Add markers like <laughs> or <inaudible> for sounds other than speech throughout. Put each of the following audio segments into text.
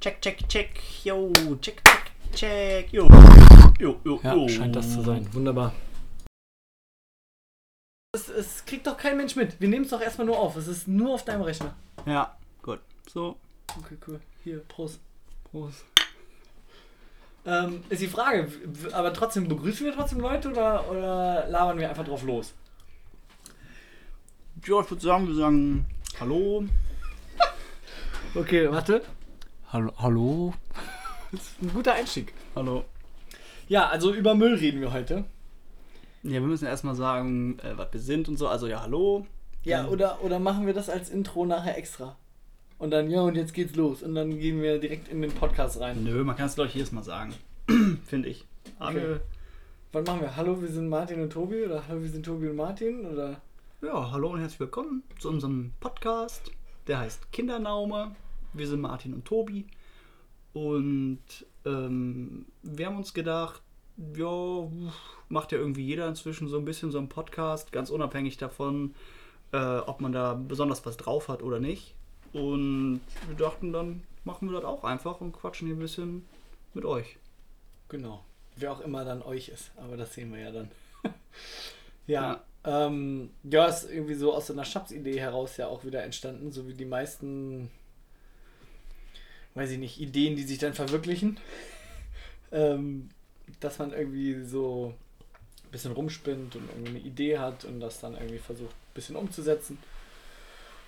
Check, check, check. Yo, check, check, check. Yo, yo, yo, Ja, yo. scheint das zu sein. Wunderbar. Es, es kriegt doch kein Mensch mit. Wir nehmen es doch erstmal nur auf. Es ist nur auf deinem Rechner. Ja, gut. So. Okay, cool. Hier, Prost. Prost. Ähm, ist die Frage, aber trotzdem begrüßen wir trotzdem Leute oder, oder labern wir einfach drauf los? Ja, ich würde sagen, wir sagen Hallo. <laughs> Okay, warte. Hallo? hallo? Das ist ein guter Einstieg. Hallo. Ja, also über Müll reden wir heute. Ja, wir müssen erstmal sagen, äh, was wir sind und so. Also ja, hallo. Ja, Ja. oder, oder machen wir das als Intro nachher extra? Und dann, ja, und jetzt geht's los. Und dann gehen wir direkt in den Podcast rein. Nö, man kann es glaube ich jedes Mal sagen. <clears throat> Finde ich. Okay. Wann machen wir? Hallo, wir sind Martin und Tobi? Oder Hallo, wir sind Tobi und Martin? Oder? Ja, hallo und herzlich willkommen zu unserem Podcast. Der heißt Kindernaume. Wir sind Martin und Tobi. Und ähm, wir haben uns gedacht, ja, macht ja irgendwie jeder inzwischen so ein bisschen so einen Podcast, ganz unabhängig davon, äh, ob man da besonders was drauf hat oder nicht. Und wir dachten, dann machen wir das auch einfach und quatschen hier ein bisschen mit euch. Genau. Wer auch immer dann euch ist. Aber das sehen wir ja dann. <laughs> ja. Ähm, ja, ist irgendwie so aus so einer Schnapsidee heraus ja auch wieder entstanden, so wie die meisten, weiß ich nicht, Ideen, die sich dann verwirklichen. ähm, dass man irgendwie so ein bisschen rumspinnt und irgendwie eine Idee hat und das dann irgendwie versucht, ein bisschen umzusetzen.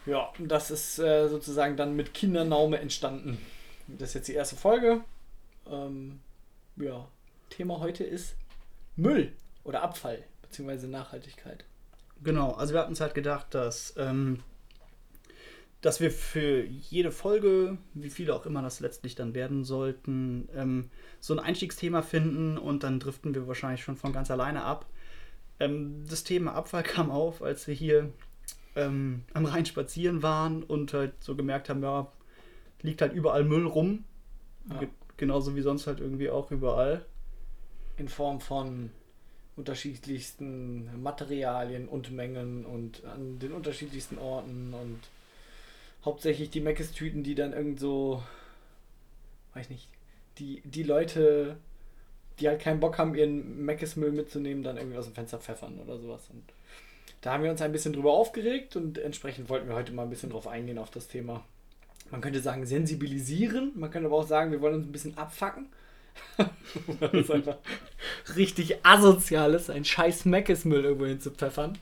Ja, das ist äh, sozusagen dann mit Kindernaume entstanden. Das ist jetzt die erste Folge. Ähm, ja, Thema heute ist Müll oder Abfall, beziehungsweise Nachhaltigkeit. Genau, also wir hatten uns halt gedacht, dass, ähm, dass wir für jede Folge, wie viele auch immer das letztlich dann werden sollten, ähm, so ein Einstiegsthema finden und dann driften wir wahrscheinlich schon von ganz alleine ab. Ähm, das Thema Abfall <laughs> kam auf, als wir hier ähm, am Rhein spazieren waren und halt so gemerkt haben, ja, liegt halt überall Müll rum. Ja. Ge- Genauso wie sonst halt irgendwie auch überall. In Form von unterschiedlichsten Materialien und Mengen und an den unterschiedlichsten Orten und hauptsächlich die Meckes-Tüten, die dann irgend so, weiß nicht, die, die Leute, die halt keinen Bock haben, ihren Meckes-Müll mitzunehmen, dann irgendwie aus dem Fenster pfeffern oder sowas. Und da haben wir uns ein bisschen drüber aufgeregt und entsprechend wollten wir heute mal ein bisschen drauf eingehen auf das Thema. Man könnte sagen, sensibilisieren, man könnte aber auch sagen, wir wollen uns ein bisschen abfacken. <laughs> das ist einfach richtig asozial ist, ein scheiß Meckesmüll irgendwo hinzupfeffern.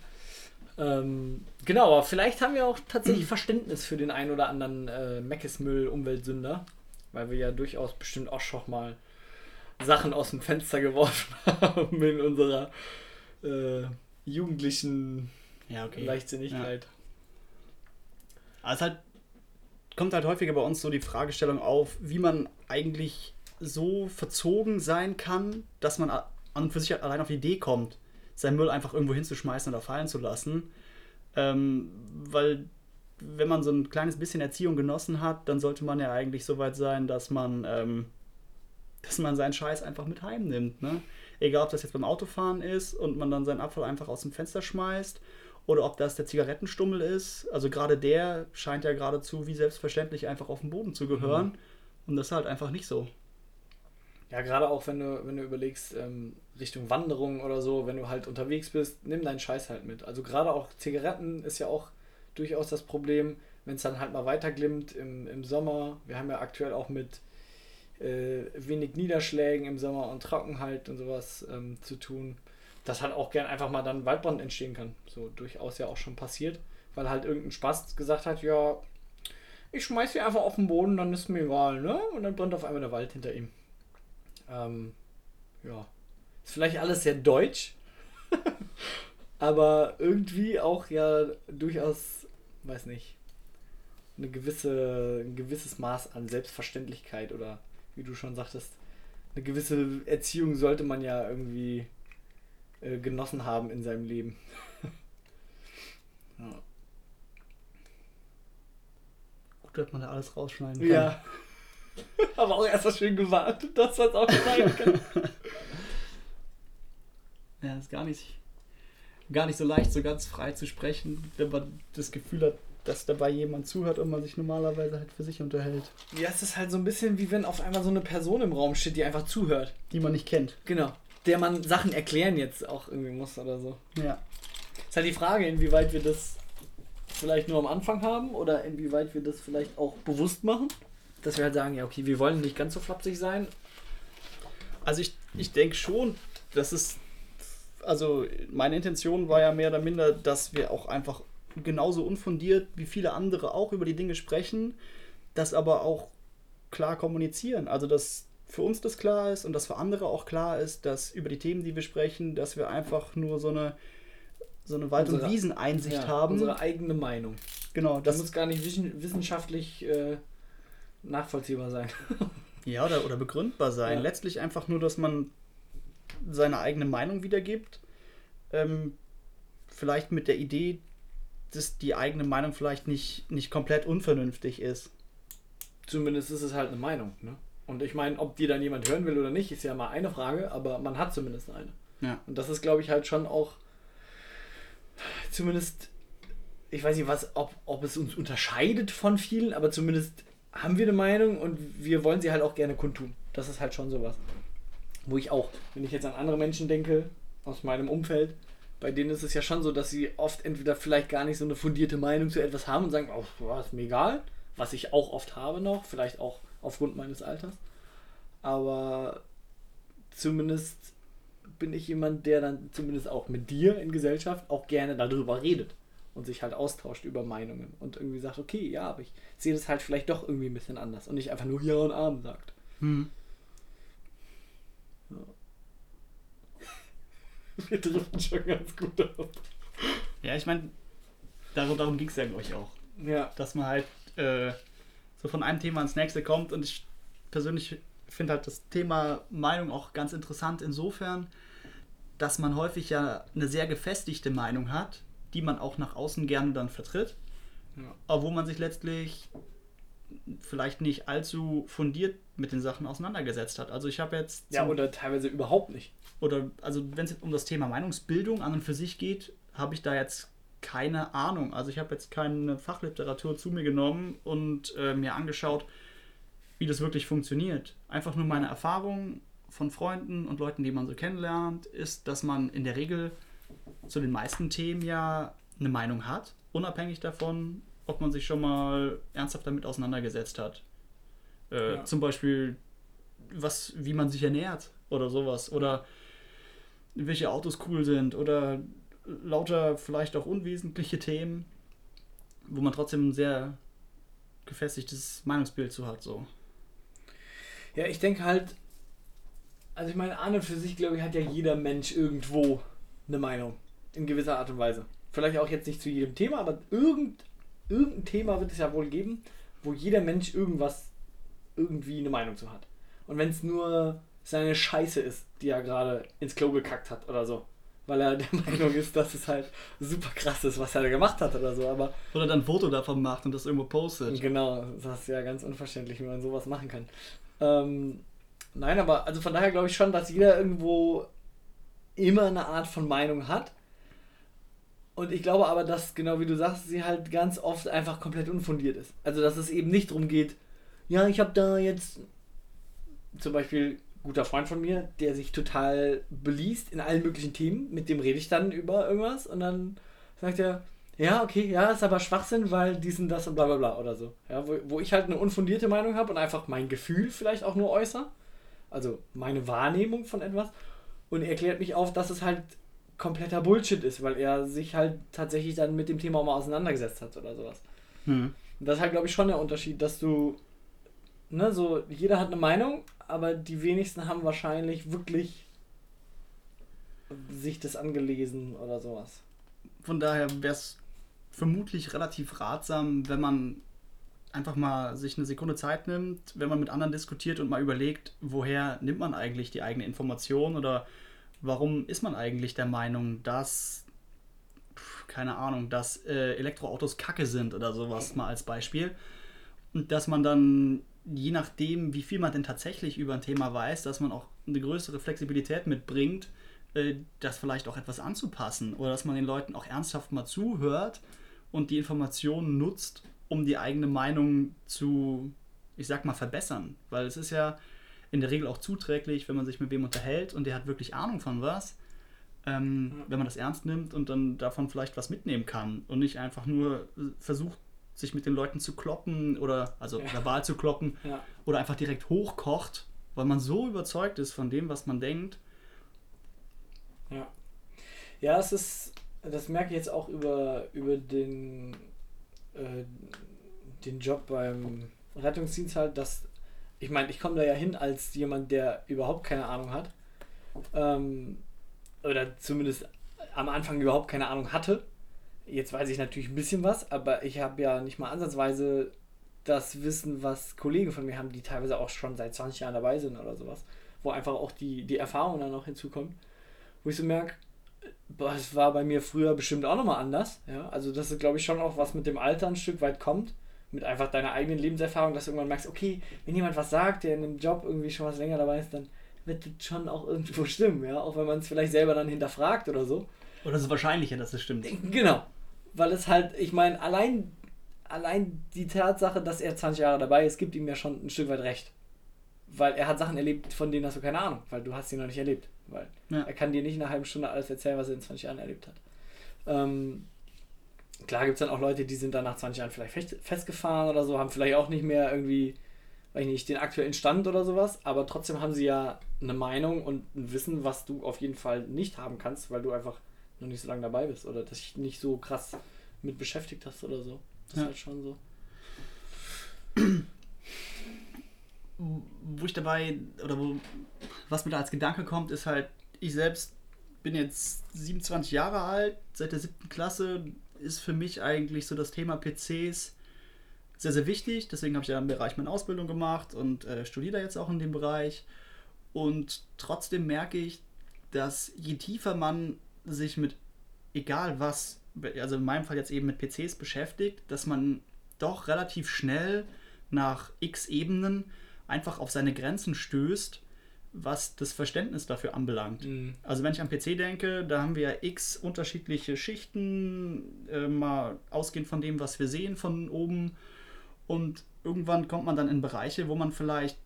Ähm, genau, aber vielleicht haben wir auch tatsächlich Verständnis für den einen oder anderen äh, Meckesmüll-Umweltsünder, weil wir ja durchaus bestimmt auch schon mal Sachen aus dem Fenster geworfen <laughs> haben in unserer äh, jugendlichen Ja, Leichtsinnigkeit. Also es halt, kommt halt häufiger bei uns so die Fragestellung auf, wie man eigentlich so verzogen sein kann, dass man an und für sich allein auf die Idee kommt, seinen Müll einfach irgendwo hinzuschmeißen oder fallen zu lassen. Ähm, weil wenn man so ein kleines bisschen Erziehung genossen hat, dann sollte man ja eigentlich so weit sein, dass man, ähm, <laughs> dass man seinen Scheiß einfach mit heimnimmt. Ne? Egal, ob das jetzt beim Autofahren ist und man dann seinen Abfall einfach aus dem Fenster schmeißt oder ob das der Zigarettenstummel ist. Also gerade der scheint ja geradezu wie selbstverständlich einfach auf den Boden zu gehören. Und das ist halt einfach nicht so. Ja, gerade auch wenn du, wenn du überlegst, ähm, Richtung Wanderung oder so, wenn du halt unterwegs bist, nimm deinen Scheiß halt mit. Also gerade auch Zigaretten ist ja auch durchaus das Problem, wenn es dann halt mal weiterglimmt im, im Sommer. Wir haben ja aktuell auch mit äh, wenig Niederschlägen im Sommer und Trockenheit und sowas ähm, zu tun. Dass halt auch gern einfach mal dann Waldbrand entstehen kann. So durchaus ja auch schon passiert, weil halt irgendein Spaß gesagt hat, ja, ich schmeiß sie einfach auf den Boden, dann ist mir egal, ne? Und dann brennt auf einmal der Wald hinter ihm. Ähm, ja. Ist vielleicht alles sehr deutsch, <laughs> aber irgendwie auch ja durchaus, weiß nicht, eine gewisse, ein gewisses Maß an Selbstverständlichkeit oder wie du schon sagtest, eine gewisse Erziehung sollte man ja irgendwie äh, genossen haben in seinem Leben. <laughs> ja. Gut, dass man da alles rausschneiden kann. Ja. <laughs> Aber auch erst mal schön gewartet, dass das auch sein kann. <laughs> Ja, ist gar nicht, gar nicht so leicht, so ganz frei zu sprechen, wenn man das Gefühl hat, dass dabei jemand zuhört und man sich normalerweise halt für sich unterhält, Ja, es ist halt so ein bisschen wie wenn auf einmal so eine Person im Raum steht, die einfach zuhört. die man nicht kennt. Genau. Der man Sachen erklären jetzt auch irgendwie muss oder so. Ja. Ist halt die Frage, inwieweit wir das vielleicht nur am Anfang haben oder inwieweit wir das vielleicht auch bewusst machen. Dass wir halt sagen, ja, okay, wir wollen nicht ganz so flapsig sein. Also ich, ich denke schon, dass es, also meine Intention war ja mehr oder minder, dass wir auch einfach genauso unfundiert wie viele andere auch über die Dinge sprechen, das aber auch klar kommunizieren. Also dass für uns das klar ist und dass für andere auch klar ist, dass über die Themen, die wir sprechen, dass wir einfach nur so eine so eine Wald- und Unsere- Wieseneinsicht Ja, haben. Unsere eigene Meinung. genau, Das muss gar nicht wissen- wissenschaftlich äh, nachvollziehbar sein. <laughs> Ja, oder, oder begründbar sein. Ja. Letztlich einfach nur, dass man seine eigene Meinung wiedergibt. Ähm, vielleicht mit der Idee, dass die eigene Meinung vielleicht nicht, nicht komplett unvernünftig ist. Zumindest ist es halt eine Meinung. Ne? Und ich meine, ob die dann jemand hören will oder nicht, ist ja mal eine Frage, aber man hat zumindest eine. Ja. Und das ist, glaube ich, halt schon auch zumindest, ich weiß nicht, was, ob, ob es uns unterscheidet von vielen, aber zumindest haben wir eine Meinung und wir wollen sie halt auch gerne kundtun. Das ist halt schon sowas. Wo ich auch, wenn ich jetzt an andere Menschen denke, aus meinem Umfeld, bei denen ist es ja schon so, dass sie oft entweder vielleicht gar nicht so eine fundierte Meinung zu etwas haben und sagen, oh, ist mir egal, was ich auch oft habe noch, vielleicht auch aufgrund meines Alters. Aber zumindest bin ich jemand, der dann zumindest auch mit dir in Gesellschaft auch gerne darüber redet und sich halt austauscht über Meinungen und irgendwie sagt, okay, ja, aber ich sehe das halt vielleicht doch irgendwie ein bisschen anders und nicht einfach nur Ja und Arm sagt. Hm. <laughs> Wir driften schon ganz gut ab. Ja, ich meine, darum, darum ging es ja, glaube ich, auch. Ja. Dass man halt äh, so von einem Thema ins nächste kommt und ich persönlich finde halt das Thema Meinung auch ganz interessant insofern, dass man häufig ja eine sehr gefestigte Meinung hat, die man auch nach außen gerne dann vertritt, Ja. aber wo man sich letztlich vielleicht nicht allzu fundiert mit den Sachen auseinandergesetzt hat. Also ich habe jetzt ja, oder teilweise überhaupt nicht. oder also wenn es um das Thema Meinungsbildung an und für sich geht, habe ich da jetzt keine Ahnung. Also ich habe jetzt keine Fachliteratur zu mir genommen und äh, mir angeschaut, wie das wirklich funktioniert. Einfach nur meine Erfahrung von Freunden und Leuten, die man so kennenlernt, ist, dass man in der Regel zu den meisten Themen ja eine Meinung hat, unabhängig davon, ob man sich schon mal ernsthaft damit auseinandergesetzt hat. Äh, Ja. Zum Beispiel, was, wie man sich ernährt oder sowas. Oder welche Autos cool sind oder lauter vielleicht auch unwesentliche Themen, wo man trotzdem ein sehr gefestigtes Meinungsbild zu hat. So. Ja, ich denke halt, also ich meine, an und für sich, glaube ich, hat ja jeder Mensch irgendwo eine Meinung. In gewisser Art und Weise. Vielleicht auch jetzt nicht zu jedem Thema, aber irgend, irgendein Thema wird es ja wohl geben, wo jeder Mensch irgendwas, irgendwie eine Meinung zu hat. Und wenn es nur seine Scheiße ist, die er gerade ins Klo gekackt hat oder so. Weil er <laughs> der Meinung ist, dass es halt super krass ist, was er da gemacht hat oder so. Aber Oder dann ein Foto davon macht und das irgendwo postet. Genau, das ist ja ganz unverständlich, wie man sowas machen kann. Ähm, nein, aber also von daher glaube ich schon, dass jeder irgendwo immer eine Art von Meinung hat. Und ich glaube aber, dass, genau wie du sagst, sie halt ganz oft einfach komplett unfundiert ist. Also, dass es eben nicht darum geht, ja, ich habe da jetzt zum Beispiel guter Freund von mir, der sich total beliest in allen möglichen Themen. Mit dem rede ich dann über irgendwas und dann sagt er, ja, okay, ja, ist aber Schwachsinn, weil dies und das und bla bla bla oder so. Ja, wo, wo ich halt eine unfundierte Meinung habe und einfach mein Gefühl vielleicht auch nur äußere. Also meine Wahrnehmung von etwas. Und er klärt mich auf, dass es halt kompletter Bullshit ist, weil er sich halt tatsächlich dann mit dem Thema auch mal auseinandergesetzt hat oder sowas. Hm. Und das ist halt, glaube ich, schon der Unterschied, dass du, ne, so, jeder hat eine Meinung, aber die wenigsten haben wahrscheinlich wirklich sich das angelesen oder sowas. Von daher wäre es vermutlich relativ ratsam, wenn man einfach mal sich eine Sekunde Zeit nimmt, wenn man mit anderen diskutiert und mal überlegt, woher nimmt man eigentlich die eigene Information oder warum ist man eigentlich der Meinung, dass, keine Ahnung, dass äh, Elektroautos kacke sind oder sowas mal als Beispiel. Und dass man dann, je nachdem, wie viel man denn tatsächlich über ein Thema weiß, dass man auch eine größere Flexibilität mitbringt, äh, das vielleicht auch etwas anzupassen oder dass man den Leuten auch ernsthaft mal zuhört und die Informationen nutzt, um die eigene Meinung zu, ich sag mal, verbessern. Weil es ist ja in der Regel auch zuträglich, wenn man sich mit wem unterhält und der hat wirklich Ahnung von was, ähm, Ja. wenn man das ernst nimmt und dann davon vielleicht was mitnehmen kann und nicht einfach nur versucht, sich mit den Leuten zu kloppen oder also Ja. verbal zu kloppen Ja. oder einfach direkt hochkocht, weil man so überzeugt ist von dem, was man denkt. Ja. Ja, es ist, das merke ich jetzt auch über, über den, äh, den Job beim Rettungsdienst halt, dass, ich meine, ich komme da ja hin als jemand, der überhaupt keine Ahnung hat. Ähm, oder zumindest am Anfang überhaupt keine Ahnung hatte. Jetzt weiß ich natürlich ein bisschen was, aber ich habe ja nicht mal ansatzweise das Wissen, was Kollegen von mir haben, die teilweise auch schon seit 20 Jahren dabei sind oder sowas. Wo einfach auch die, die Erfahrung dann noch hinzukommt wo ich so merke, boah, es war bei mir früher bestimmt auch nochmal anders. Ja? Also das ist, glaube ich, schon auch was mit dem Alter ein Stück weit kommt. Mit einfach deiner eigenen Lebenserfahrung, dass du irgendwann merkst, okay, wenn jemand was sagt, der in einem Job irgendwie schon was länger dabei ist, dann wird das schon auch irgendwo <laughs> stimmen, ja. Auch wenn man es vielleicht selber dann hinterfragt oder so. Oder es ist wahrscheinlicher, dass es stimmt. Genau. Weil es halt, ich meine, allein, allein die Tatsache, dass er 20 Jahre dabei ist, gibt ihm ja schon ein Stück weit recht. Weil er hat Sachen erlebt, von denen hast du keine Ahnung, weil du hast sie noch nicht erlebt. Weil Ja. er kann dir nicht in einer halben Stunde alles erzählen, was er in 20 Jahren erlebt hat. Ähm, klar gibt es dann auch Leute, die sind dann nach 20 Jahren vielleicht fest- festgefahren oder so, haben vielleicht auch nicht mehr irgendwie, weiß ich nicht, den aktuellen Stand oder sowas, aber trotzdem haben sie ja eine Meinung und ein Wissen, was du auf jeden Fall nicht haben kannst, weil du einfach noch nicht so lange dabei bist oder dich nicht so krass mit beschäftigt hast oder so. Das Ja. ist halt schon so. Wo ich dabei, oder wo, was mir da als Gedanke kommt, ist halt, ich selbst bin jetzt 27 Jahre alt, seit der siebten Klasse ist für mich eigentlich so das Thema PCs sehr, sehr wichtig. Deswegen habe ich ja im Bereich meine Ausbildung gemacht und äh, studiere jetzt auch in dem Bereich. Und trotzdem merke ich, dass je tiefer man sich mit egal was, also in meinem Fall jetzt eben mit PCs beschäftigt, dass man doch relativ schnell nach x Ebenen einfach auf seine Grenzen stößt, was das Verständnis dafür anbelangt. Also wenn ich am PC denke, da haben wir ja x unterschiedliche Schichten, äh, mal ausgehend von dem, was wir sehen von oben. Und irgendwann kommt man dann in Bereiche, wo man vielleicht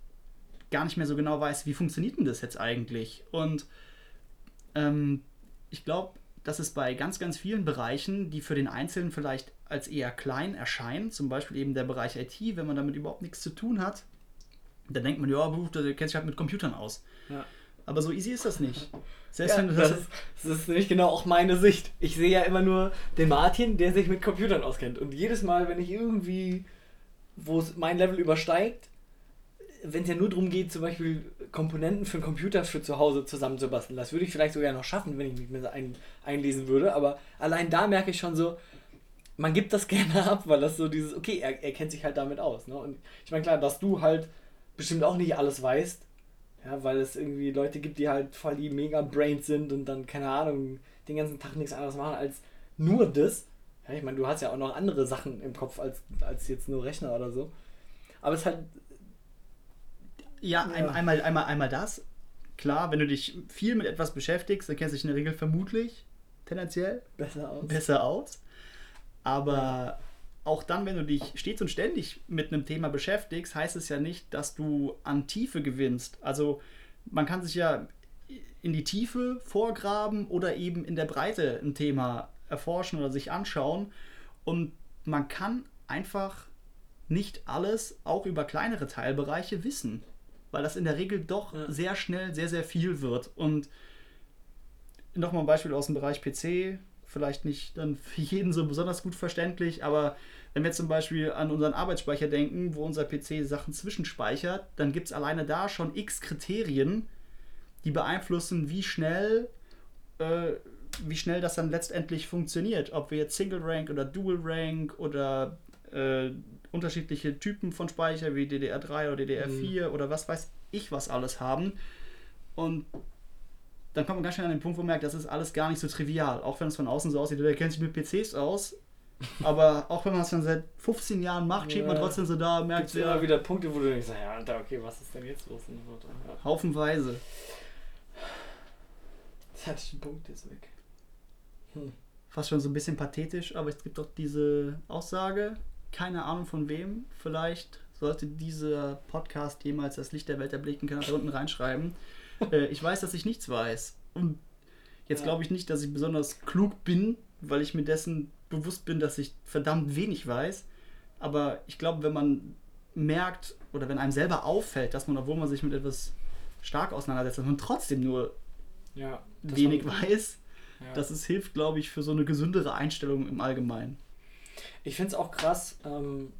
gar nicht mehr so genau weiß, wie funktioniert denn das jetzt eigentlich? Und ähm, ich glaube, dass es bei ganz, ganz vielen Bereichen, die für den Einzelnen vielleicht als eher klein erscheinen, zum Beispiel eben der Bereich IT, wenn man damit überhaupt nichts zu tun hat, dann denkt man, ja, der kennt sich halt mit Computern aus. Ja. Aber so easy ist das nicht. Selbst Ja, wenn du das, das, ist, das ist nämlich genau auch meine Sicht. Ich sehe ja immer nur den Martin, der sich mit Computern auskennt. Und jedes Mal, wenn ich irgendwie, wo es mein Level übersteigt, wenn es ja nur darum geht, zum Beispiel Komponenten für einen Computer für zu Hause zusammenzubasteln, das würde ich vielleicht sogar noch schaffen, wenn ich mich mit ein, einlesen würde. Aber allein da merke ich schon so, man gibt das <laughs> gerne ab, weil das so dieses, okay, er, er kennt sich halt damit aus. Ne? Und ich meine, klar, dass du halt bestimmt auch nicht alles weißt, ja, weil es irgendwie Leute gibt, die halt voll die Mega-Brains sind und dann, keine Ahnung, den ganzen Tag nichts anderes machen als nur das. Ja, ich meine, du hast ja auch noch andere Sachen im Kopf als, als jetzt nur Rechner oder so. Aber es ist halt, ja, Ja. ein- Einmal, einmal, einmal das. Klar, wenn du dich viel mit etwas beschäftigst, dann kennst du dich in der Regel vermutlich tendenziell besser aus. besser aus. Aber auch dann, wenn du dich stets und ständig mit einem Thema beschäftigst, heißt es ja nicht, dass du an Tiefe gewinnst. Also man kann sich ja in die Tiefe vorgraben oder eben in der Breite ein Thema erforschen oder sich anschauen. Und man kann einfach nicht alles auch über kleinere Teilbereiche wissen, weil das in der Regel doch Ja. sehr schnell sehr, sehr viel wird. Und nochmal ein Beispiel aus dem Bereich PC, vielleicht nicht dann für jeden so besonders gut verständlich, aber wenn wir zum Beispiel an unseren Arbeitsspeicher denken, wo unser PC Sachen zwischenspeichert, dann gibt es alleine da schon x Kriterien, die beeinflussen, wie schnell, äh, wie schnell das dann letztendlich funktioniert. Ob wir jetzt Single Rank oder Dual Rank oder äh, unterschiedliche Typen von Speicher wie DDR3 oder DDR4 oder was weiß ich was alles haben. Und dann kommt man ganz schnell an den Punkt, wo man merkt, das ist alles gar nicht so trivial. Auch wenn es von außen so aussieht, der kennt sich mit PCs aus. Aber auch wenn man es schon seit 15 Jahren macht, steht man Ja. trotzdem so da, Gibt merkt es ja, immer wieder Punkte, wo du denkst, ja, Alter, okay, was ist denn jetzt los? Und ja. haufenweise. Jetzt hatte ich den Punkt jetzt weg. Hm. fast schon so ein bisschen pathetisch, aber es gibt doch diese Aussage, keine Ahnung von wem, vielleicht sollte dieser Podcast jemals das Licht der Welt erblicken, kann er da unten reinschreiben. Äh, ich weiß, dass ich nichts weiß. Und jetzt glaube ich nicht, dass ich besonders klug bin, weil ich mir dessen bewusst bin, dass ich verdammt wenig weiß. Aber ich glaube, wenn man merkt oder wenn einem selber auffällt, dass man, obwohl man sich mit etwas stark auseinandersetzt, dass man trotzdem nur Ja. wenig war- weiß, Ja. das ist, hilft, glaube ich, für so eine gesündere Einstellung im Allgemeinen. Ich finde es auch krass, ähm,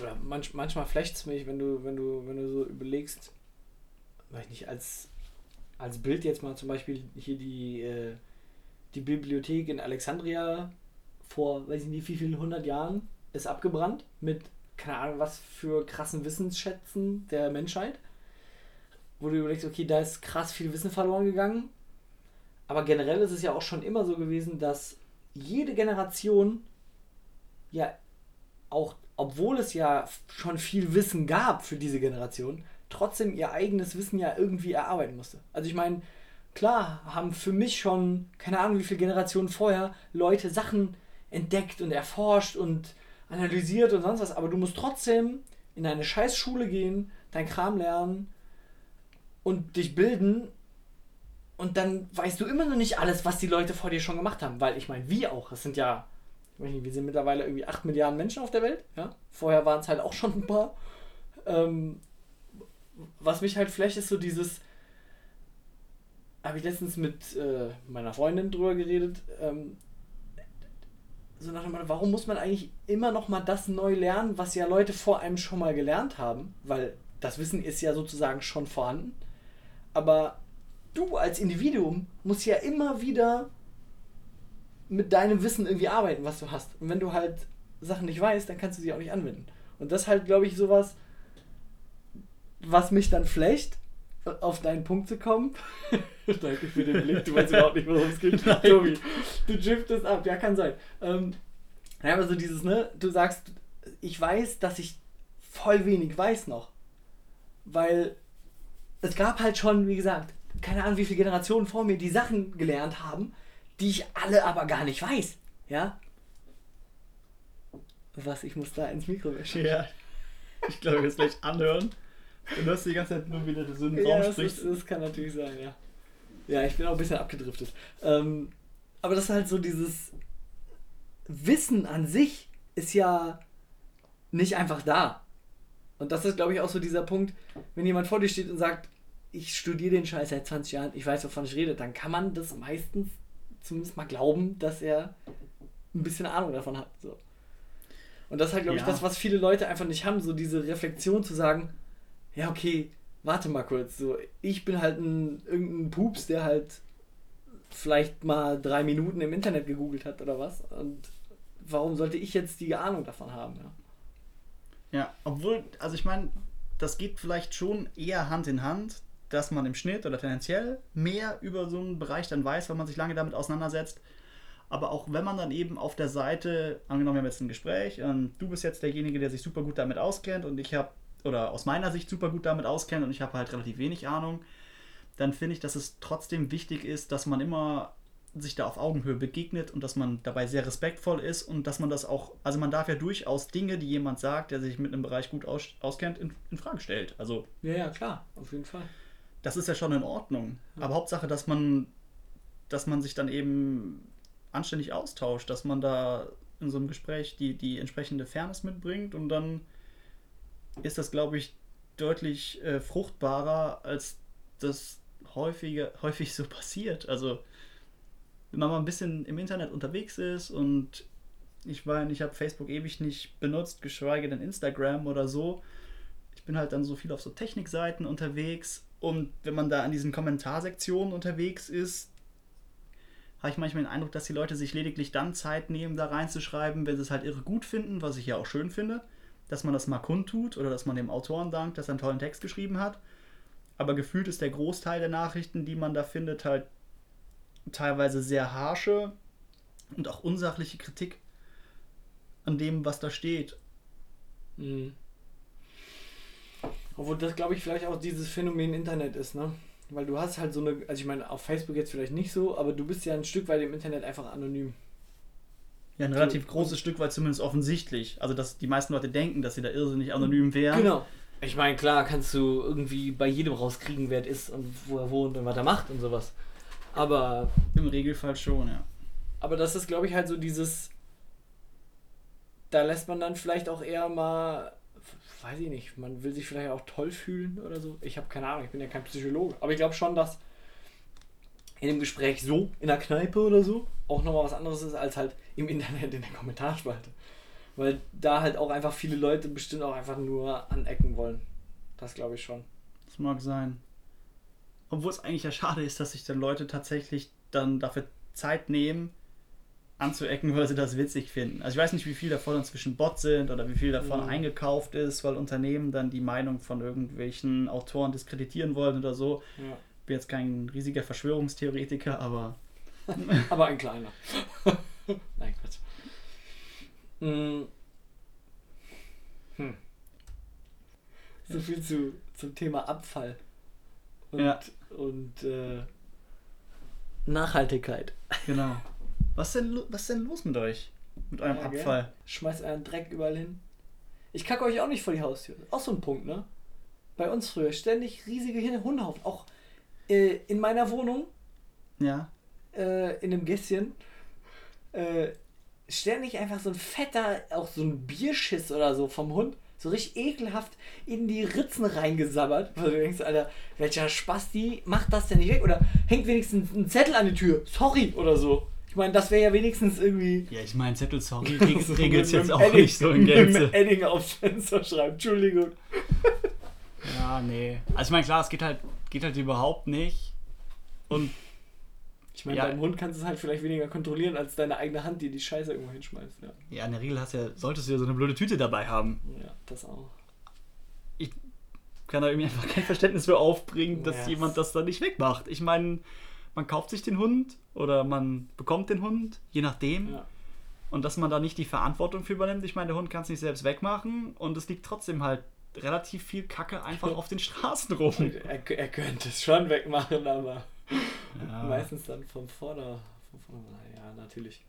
oder manch, manchmal flecht es mich, wenn du, wenn du, wenn du so überlegst, weiß ich nicht, als, als Bild jetzt mal zum Beispiel hier die, äh, die Bibliothek in Alexandria vor, weiß ich nicht, wie vielen hundert Jahren ist abgebrannt mit, keine Ahnung, was für krassen Wissensschätzen der Menschheit. Wo du überlegst, okay, da ist krass viel Wissen verloren gegangen. Aber generell ist es ja auch schon immer so gewesen, dass jede Generation ja auch, obwohl es ja schon viel Wissen gab für diese Generation, trotzdem ihr eigenes Wissen ja irgendwie erarbeiten musste. Also ich meine, klar haben für mich schon, keine Ahnung wie viele Generationen vorher, Leute Sachen entdeckt und erforscht und analysiert und sonst was, aber du musst trotzdem in eine Scheißschule gehen, dein Kram lernen und dich bilden und dann weißt du immer noch nicht alles, was die Leute vor dir schon gemacht haben, weil ich meine, wir auch, es sind ja ich weiß nicht, wir sind mittlerweile irgendwie 8 Milliarden Menschen auf der Welt. Ja? Vorher waren es halt auch schon ein paar. Ähm, was mich halt vielleicht ist so dieses, habe ich letztens mit äh, meiner Freundin drüber geredet, ähm, so nach dem Motto, warum muss man eigentlich immer noch mal das neu lernen, was ja Leute vor einem schon mal gelernt haben? Weil das Wissen ist ja sozusagen schon vorhanden. Aber du als Individuum musst ja immer wieder mit deinem Wissen irgendwie arbeiten, was du hast. Und wenn du halt Sachen nicht weißt, dann kannst du sie auch nicht anwenden. Und das ist halt, glaube ich, sowas, was mich dann flecht, auf deinen Punkt zu kommen. <laughs> Danke für den Blick, du weißt überhaupt nicht, worum es geht. <laughs> Nein. Tobi, du driftest ab, ja, kann sein. Ähm, ja, aber so dieses, ne, du sagst, ich weiß, dass ich voll wenig weiß noch. Weil es gab halt schon, wie gesagt, keine Ahnung, wie viele Generationen vor mir, die Sachen gelernt haben, die ich alle aber gar nicht weiß. Ja? Was, ich muss da ins Mikro wischen. Ja. Ich glaube, wir es gleich anhören. Du hörst die ganze Zeit nur, wie der so im Ja, Raum das, spricht. ist, das kann natürlich sein, ja. Ja, ich bin auch ein bisschen abgedriftet. Ähm, aber das ist halt so dieses Wissen an sich ist ja nicht einfach da. Und das ist, glaube ich, auch so dieser Punkt, wenn jemand vor dir steht und sagt, ich studiere den Scheiß seit 20 Jahren, ich weiß, wovon ich rede, dann kann man das meistens zumindest mal glauben, dass er ein bisschen Ahnung davon hat. So. Und das ist halt, glaube ich, Ja. das, was viele Leute einfach nicht haben, so diese Reflexion zu sagen, ja, okay, warte mal kurz, so, ich bin halt ein irgendein Pups, der halt vielleicht mal drei Minuten im Internet gegoogelt hat oder was. Und warum sollte ich jetzt die Ahnung davon haben? Ja? Ja, obwohl, also ich meine, das geht vielleicht schon eher Hand in Hand, dass man im Schnitt oder tendenziell mehr über so einen Bereich dann weiß, wenn man sich lange damit auseinandersetzt. Aber auch wenn man dann eben auf der Seite, angenommen, wir haben jetzt ein Gespräch, und du bist jetzt derjenige, der sich super gut damit auskennt und ich habe, oder aus meiner Sicht super gut damit auskennt und ich habe halt relativ wenig Ahnung, dann finde ich, dass es trotzdem wichtig ist, dass man immer sich da auf Augenhöhe begegnet und dass man dabei sehr respektvoll ist und dass man das auch, also man darf ja durchaus Dinge, die jemand sagt, der sich mit einem Bereich gut aus, auskennt, in, in Frage stellt. Also ja, ja, klar, auf jeden Fall. das ist ja schon in Ordnung. Aber Hauptsache, dass man, dass man sich dann eben anständig austauscht, dass man da in so einem Gespräch die, die entsprechende Fairness mitbringt und dann ist das, glaube ich, deutlich äh, fruchtbarer, als das häufige, <laughs> häufig so passiert. Also wenn man mal ein bisschen im Internet unterwegs ist und ich meine, ich habe Facebook ewig nicht benutzt, geschweige denn Instagram oder so. Ich bin halt dann so viel auf so Technikseiten unterwegs und wenn man da in diesen Kommentarsektionen unterwegs ist, habe ich manchmal den Eindruck, dass die Leute sich lediglich dann Zeit nehmen, da reinzuschreiben, wenn sie es halt irre gut finden, was ich ja auch schön finde, dass man das mal kundtut oder dass man dem Autoren dankt, dass er einen tollen Text geschrieben hat. Aber gefühlt ist der Großteil der Nachrichten, die man da findet, halt teilweise sehr harsche und auch unsachliche Kritik an dem, was da steht. Mhm. Obwohl das, glaube ich, vielleicht auch dieses Phänomen Internet ist, ne? Weil du hast halt so eine, also ich meine, auf Facebook jetzt vielleicht nicht so, aber du bist ja ein Stück weit im Internet einfach anonym. Ja, ein relativ großes Stück weit zumindest offensichtlich. Also, dass die meisten Leute denken, dass sie da irrsinnig anonym wären. Genau. Ich meine, klar kannst du irgendwie bei jedem rauskriegen, wer es ist und wo er wohnt und was er macht und sowas. Aber, Im Regelfall schon, ja. aber das ist, glaube ich, halt so dieses. Da lässt man dann vielleicht auch eher mal. Weiß ich nicht, man will sich vielleicht auch toll fühlen oder so. Ich habe keine Ahnung, ich bin ja kein Psychologe. Aber ich glaube schon, dass in dem Gespräch so, in der Kneipe oder so, auch nochmal was anderes ist als halt im Internet in der Kommentarspalte. Weil da halt auch einfach viele Leute bestimmt auch einfach nur anecken wollen. Das glaube ich schon. Das mag sein. Obwohl es eigentlich ja schade ist, dass sich dann Leute tatsächlich dann dafür Zeit nehmen, anzuecken, weil sie das witzig finden. Also ich weiß nicht, wie viel davon inzwischen Bots sind oder wie viel davon Mhm. eingekauft ist, weil Unternehmen dann die Meinung von irgendwelchen Autoren diskreditieren wollen oder so. Ja. Bin jetzt kein riesiger Verschwörungstheoretiker, aber <laughs> Aber ein kleiner. <laughs> Nein, Quatsch. Mm. Hm. So viel zu, zum Thema Abfall. Und, Ja. und äh, Nachhaltigkeit. genau. Was denn, was denn los mit euch? Mit eurem Ja, gell? Abfall? Schmeißt euren Dreck überall hin. Ich kacke euch auch nicht vor die Haustür. Auch so ein Punkt, ne? Bei uns früher ständig riesige Hundehaufen. Auch äh, in meiner Wohnung Ja. äh, in einem Gässchen äh, ständig einfach so ein fetter, auch so ein Bierschiss oder so vom Hund, so richtig ekelhaft in die Ritzen reingesabbert. Weil du denkst, Alter, welcher Spasti macht das denn nicht weg? Oder hängt wenigstens ein Zettel an die Tür, sorry oder so. Ich meine, das wäre ja wenigstens irgendwie. Ja, ich meine, Zettel, sorry, <laughs> so regelt es mit jetzt auch Edding- nicht so in mit Gänze. Edding aufs Fenster schreiben, Entschuldigung. Ja, nee. Also ich meine, klar, es geht halt, geht halt überhaupt nicht. Und Ich meine, Ja. beim Hund kannst du es halt vielleicht weniger kontrollieren als deine eigene Hand, die die Scheiße irgendwo hinschmeißt. Ja, ja, in der Regel hast ja, solltest du ja so eine blöde Tüte dabei haben. ja das auch. Ich kann da irgendwie einfach kein Verständnis für aufbringen, dass Ja. jemand das dann nicht wegmacht. Ich meine, man kauft sich den Hund oder man bekommt den Hund, je nachdem. Ja. Und dass man da nicht die Verantwortung für übernimmt. Ich meine, der Hund kann es nicht selbst wegmachen und es liegt trotzdem halt relativ viel Kacke einfach auf den Straßen rum. Er, er könnte es schon wegmachen, aber Ja. meistens dann vom Vorder. Vom Vorder ja, natürlich.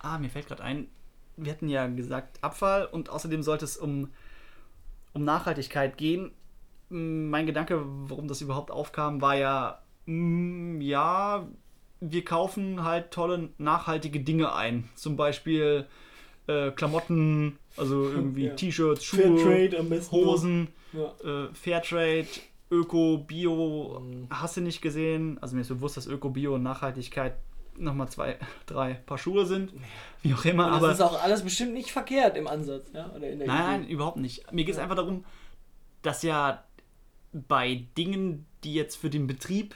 Ah, mir fällt gerade ein, wir hatten ja gesagt Abfall und außerdem sollte es um, um Nachhaltigkeit gehen. Mein Gedanke, warum das überhaupt aufkam, war ja, mm, ja, wir kaufen halt tolle, nachhaltige Dinge ein. Zum Beispiel äh, Klamotten, also irgendwie <laughs> Ja. T-Shirts, Schuhe, am besten. Hosen, Ja. äh, Fairtrade, Öko, Bio, Mhm. hast du nicht gesehen? Also mir ist bewusst, dass Öko, Bio und Nachhaltigkeit nochmal zwei, <laughs> drei Paar Schuhe sind. Wie auch immer, Und aber. das ist auch alles bestimmt nicht verkehrt im Ansatz, ja? Oder in der Nein, nein, überhaupt nicht. Mir geht es Ja. einfach darum, dass ja bei Dingen, die jetzt für den Betrieb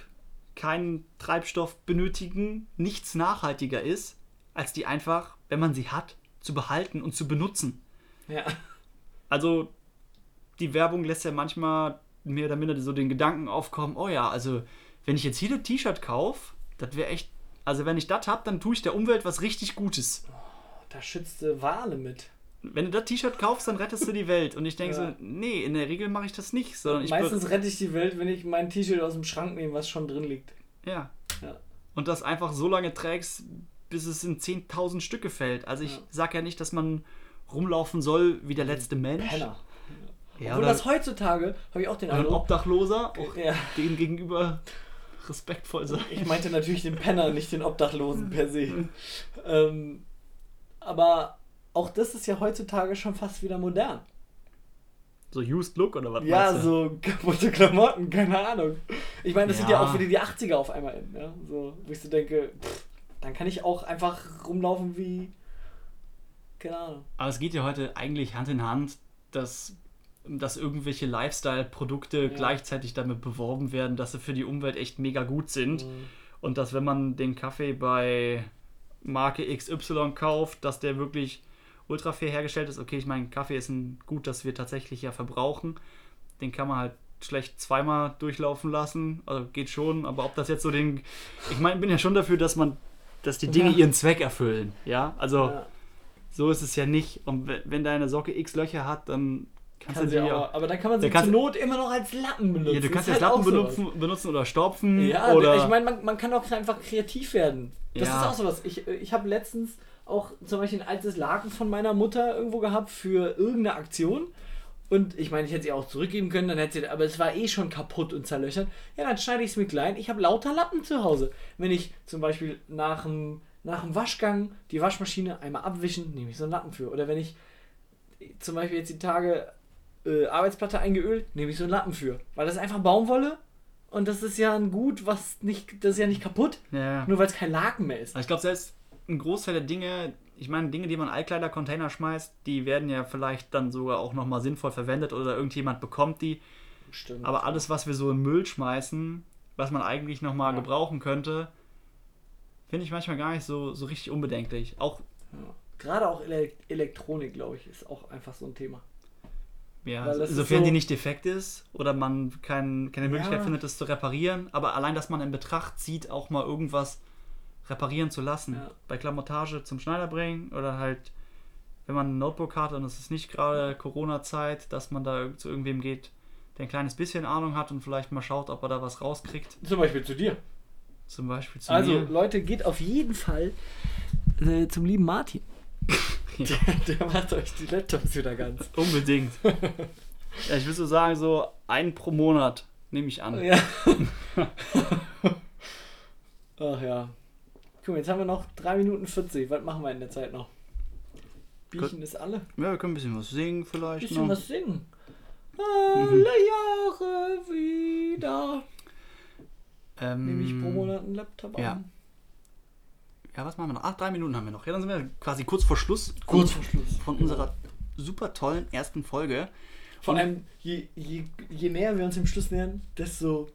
keinen Treibstoff benötigen, nichts nachhaltiger ist, als die einfach, wenn man sie hat, zu behalten und zu benutzen. Ja. Also die Werbung lässt ja manchmal mehr oder minder so den Gedanken aufkommen, oh ja, also wenn ich jetzt hier ein T-Shirt kaufe, das wäre echt, also wenn ich das habe, dann tue ich der Umwelt was richtig Gutes. Da schützt du Wale mit. Wenn du das T-Shirt kaufst, dann rettest du die Welt. Und ich denke Ja. so, nee, in der Regel mache ich das nicht, sondern ich Meistens rette ich die Welt, wenn ich mein T-Shirt aus dem Schrank nehme, was schon drin liegt. ja. Ja. Und das einfach so lange trägst, bis es in 10.000 Stücke fällt. Also ich Ja. sag ja nicht, dass man rumlaufen soll wie der letzte Mensch. Penner. Ja, Obwohl das heutzutage, habe ich auch den oder ein Eindruck. Obdachloser, auch Ja, dem gegenüber respektvoll sein. ich meinte natürlich den Penner, nicht den Obdachlosen per se. Ähm, aber auch das ist ja heutzutage schon fast wieder modern. So used look oder was Ja, so kaputte Klamotten, keine Ahnung. Ich meine, das sind ja Ja. auch wieder die 80er auf einmal in, ja? So, wo ich so denke, pff, dann kann ich auch einfach rumlaufen wie. Keine Ahnung. Aber es geht ja heute eigentlich Hand in Hand, dass, dass irgendwelche Lifestyle-Produkte Ja. gleichzeitig damit beworben werden, dass sie für die Umwelt echt mega gut sind. Mhm. Und dass wenn man den Kaffee bei Marke XY kauft, dass der wirklich ultra fair hergestellt ist. Okay, ich meine, Kaffee ist ein Gut, das wir tatsächlich ja verbrauchen. Den kann man halt schlecht zweimal durchlaufen lassen. Also geht schon, aber ob das jetzt so den. Ich meine, bin ja schon dafür, dass man, dass die Dinge Ja. ihren Zweck erfüllen. Ja, also Ja, so ist es ja nicht. Und we- wenn deine Socke x Löcher hat, dann kannst kann du sie auch, auch. aber dann kann man sie zur Not immer noch als Lappen benutzen. Ja, du kannst Das halt Lappen benutzen, benutzen oder stopfen. Ja, oder ich meine, man, man kann auch einfach kreativ werden. Das Ja. ist auch sowas. Ich, ich habe letztens auch zum Beispiel ein altes Laken von meiner Mutter irgendwo gehabt für irgendeine Aktion. Und ich meine, ich hätte sie auch zurückgeben können, dann hätte sie, aber es war eh schon kaputt und zerlöchert. Ja, dann schneide ich es mir klein. Ich habe lauter Lappen zu Hause. Wenn ich zum Beispiel nach dem, nach dem Waschgang die Waschmaschine einmal abwischen, nehme ich so einen Lappen für. Oder wenn ich zum Beispiel jetzt die Tage äh, Arbeitsplatte eingeölt, nehme ich so einen Lappen für. Weil das ist einfach Baumwolle und das ist ja ein Gut, was nicht, das ist ja nicht kaputt, Ja. nur weil es kein Laken mehr ist. Also ich glaube, selbst ein Großteil der Dinge, ich meine, Dinge, die man in Altkleidercontainer schmeißt, die werden ja vielleicht dann sogar auch nochmal sinnvoll verwendet oder irgendjemand bekommt die. Stimmt. Aber alles, was wir so in Müll schmeißen, was man eigentlich nochmal Ja. gebrauchen könnte, finde ich manchmal gar nicht so, so richtig unbedenklich. Auch, Ja. Gerade auch Ele Elektronik, glaube ich, ist auch einfach so ein Thema. ja, sofern so- die nicht defekt ist oder man kein, keine Möglichkeit Ja. findet, das zu reparieren. Aber allein, dass man in Betracht zieht, auch mal irgendwas reparieren zu lassen. Ja. Bei Klamottage zum Schneider bringen oder halt, wenn man ein Notebook hat und es ist nicht gerade Corona-Zeit, dass man da zu irgendwem geht, der ein kleines bisschen Ahnung hat und vielleicht mal schaut, ob er da was rauskriegt. Zum Beispiel zu dir. Zum Beispiel zu Also, mir. Leute, geht auf jeden Fall äh, zum lieben Martin. <laughs> Der, der macht euch die Laptops wieder ganz. Unbedingt. <laughs> ja, ich würde so sagen, so einen pro Monat nehme ich an. Ja. <laughs> Ach ja. Guck mal, jetzt haben wir noch 3 Minuten 40. Was machen wir in der Zeit noch? Bierchen ist alle. Ja, wir können ein bisschen was singen vielleicht Bisschen noch. was singen. Alle Jahre wieder. Ähm, Nehme ich pro Monat einen Laptop ja. an. Ja, was machen wir noch? Ach, drei Minuten haben wir noch. Ja, dann sind wir quasi kurz vor Schluss. Kurz vor Schluss. Von unserer super tollen ersten Folge. Vor Und- allem, je, je, je näher wir uns dem Schluss nähern, desto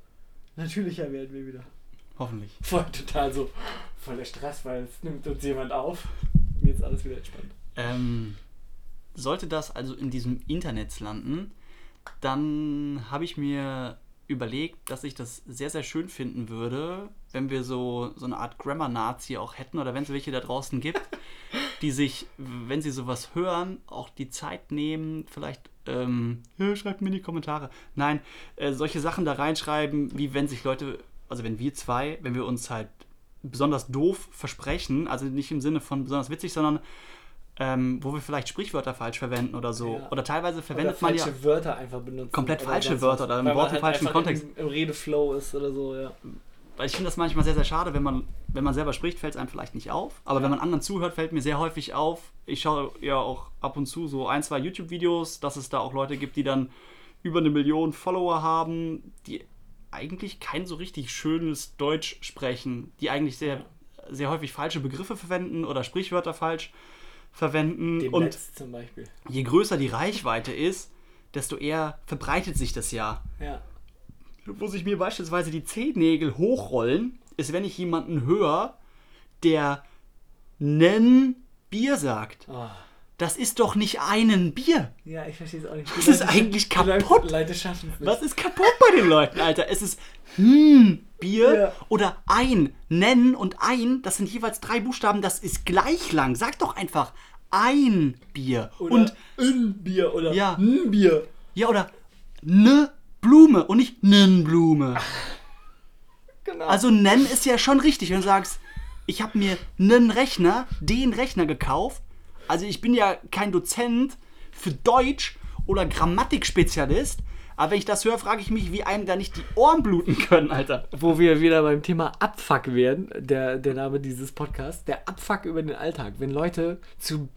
natürlicher werden wir wieder. Hoffentlich. Voll total so, voll der Stress, weil es nimmt uns jemand auf. Mir ist alles wieder entspannt. Ähm, sollte das also in diesem Internet landen, dann habe ich mir überlegt, dass ich das sehr, sehr schön finden würde, wenn wir so, so eine Art Grammar-Nazi auch hätten oder wenn es welche da draußen gibt, die sich, wenn sie sowas hören, auch die Zeit nehmen, vielleicht, ähm, schreibt mir in die Kommentare. Nein, äh, solche Sachen da reinschreiben, wie wenn sich Leute, also wenn wir zwei, wenn wir uns halt besonders doof versprechen, also nicht im Sinne von besonders witzig, sondern ähm, wo wir vielleicht Sprichwörter falsch verwenden oder so. Ja. Oder teilweise verwendet oder man falsche ja Wörter einfach benutzen. komplett falsche Wörter oder Weil man Wort im halt falschen Kontext. Im, Im Redeflow ist oder so, ja. weil ich finde das manchmal sehr, sehr schade, wenn man, wenn man selber spricht, fällt es einem vielleicht nicht auf. Aber Ja. wenn man anderen zuhört, fällt mir sehr häufig auf. Ich schaue ja auch ab und zu so ein, zwei YouTube-Videos, dass es da auch Leute gibt, die dann über eine Million Follower haben, die eigentlich kein so richtig schönes Deutsch sprechen, die eigentlich sehr, sehr häufig falsche Begriffe verwenden oder Sprichwörter falsch verwenden. Den und Netz zum Beispiel. je größer die Reichweite ist, desto eher verbreitet sich das ja. Ja. wo sich mir beispielsweise die Zehennägel hochrollen, ist, wenn ich jemanden höre, der nen Bier sagt. Ah. Das ist doch nicht einen Bier. Ja, ich verstehe es auch nicht. Was ist eigentlich Leute- kaputt? Leute schaffen es nicht. Was ist kaputt bei den Leuten, Alter? Es ist hm Bier Ja. oder ein. Nennen und ein, das sind jeweils drei Buchstaben, das ist gleich lang. Sag doch einfach ein Bier. Oder und ein Bier oder Ja. ein Bier. ja, oder ne Blume und nicht nen Blume. <laughs> Genau. Also nennen ist ja schon richtig, wenn du sagst, ich habe mir einen Rechner, den Rechner gekauft. Also ich bin ja kein Dozent für Deutsch oder Grammatikspezialist. Aber wenn ich das höre, frage ich mich, wie einem da nicht die Ohren bluten können, Alter. Wo wir wieder beim Thema Abfuck werden, der, der Name dieses Podcasts, der Abfuck über den Alltag. Wenn Leute zu,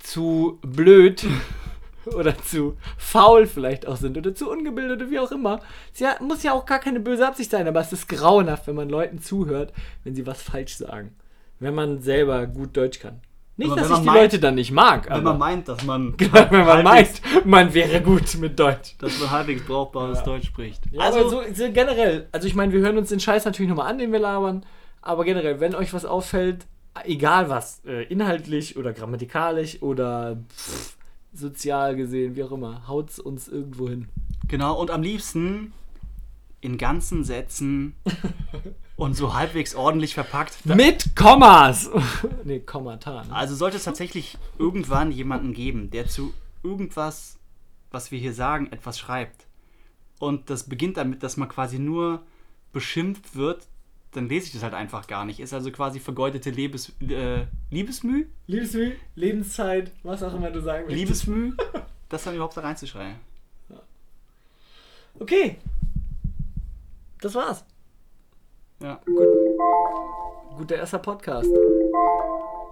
zu blöd <laughs> oder zu faul vielleicht auch sind oder zu ungebildet oder wie auch immer. Es ja, muss ja auch gar keine böse Absicht sein, aber es ist grauenhaft, wenn man Leuten zuhört, wenn sie was falsch sagen. Wenn man selber gut Deutsch kann. Nicht, dass ich die meint- Leute dann nicht mag, Wenn aber man meint, dass man, <laughs> wenn man meint, man wäre gut mit Deutsch. dass man halbwegs brauchbares Ja. Deutsch spricht. Ja, also so, so generell, also ich meine, wir hören uns den Scheiß natürlich nochmal an, den wir labern, aber generell, wenn euch was auffällt, egal was, äh, inhaltlich oder grammatikalisch oder pff, sozial gesehen, wie auch immer, haut's uns irgendwo hin. Genau, und am liebsten in ganzen Sätzen und so halbwegs ordentlich verpackt. Mit Kommas! <laughs> nee, Kommata. Ne? Also sollte es tatsächlich irgendwann jemanden geben, der zu irgendwas, was wir hier sagen, etwas schreibt. Und das beginnt damit, dass man quasi nur beschimpft wird, dann lese ich das halt einfach gar nicht. Ist also quasi vergeudete Lebens, äh, Liebesmüh? Liebesmüh, Lebenszeit, was auch immer du sagen willst. Liebesmüh? <laughs> Das dann überhaupt da reinzuschreien. Okay. Das war's. Ja. Guter erster Podcast.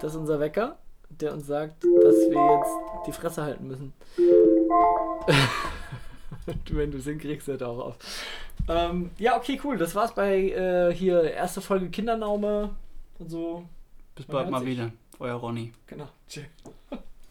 Das ist unser Wecker, der uns sagt, dass wir jetzt die Fresse halten müssen. <laughs> Wenn du es hinkriegst, hört auch auf. Ähm, ja, okay, cool. Das war's bei äh, hier erste Folge Kindernaume und so. Bis bald mal sich. wieder. Euer Ronny. Genau. Tschüss. <laughs>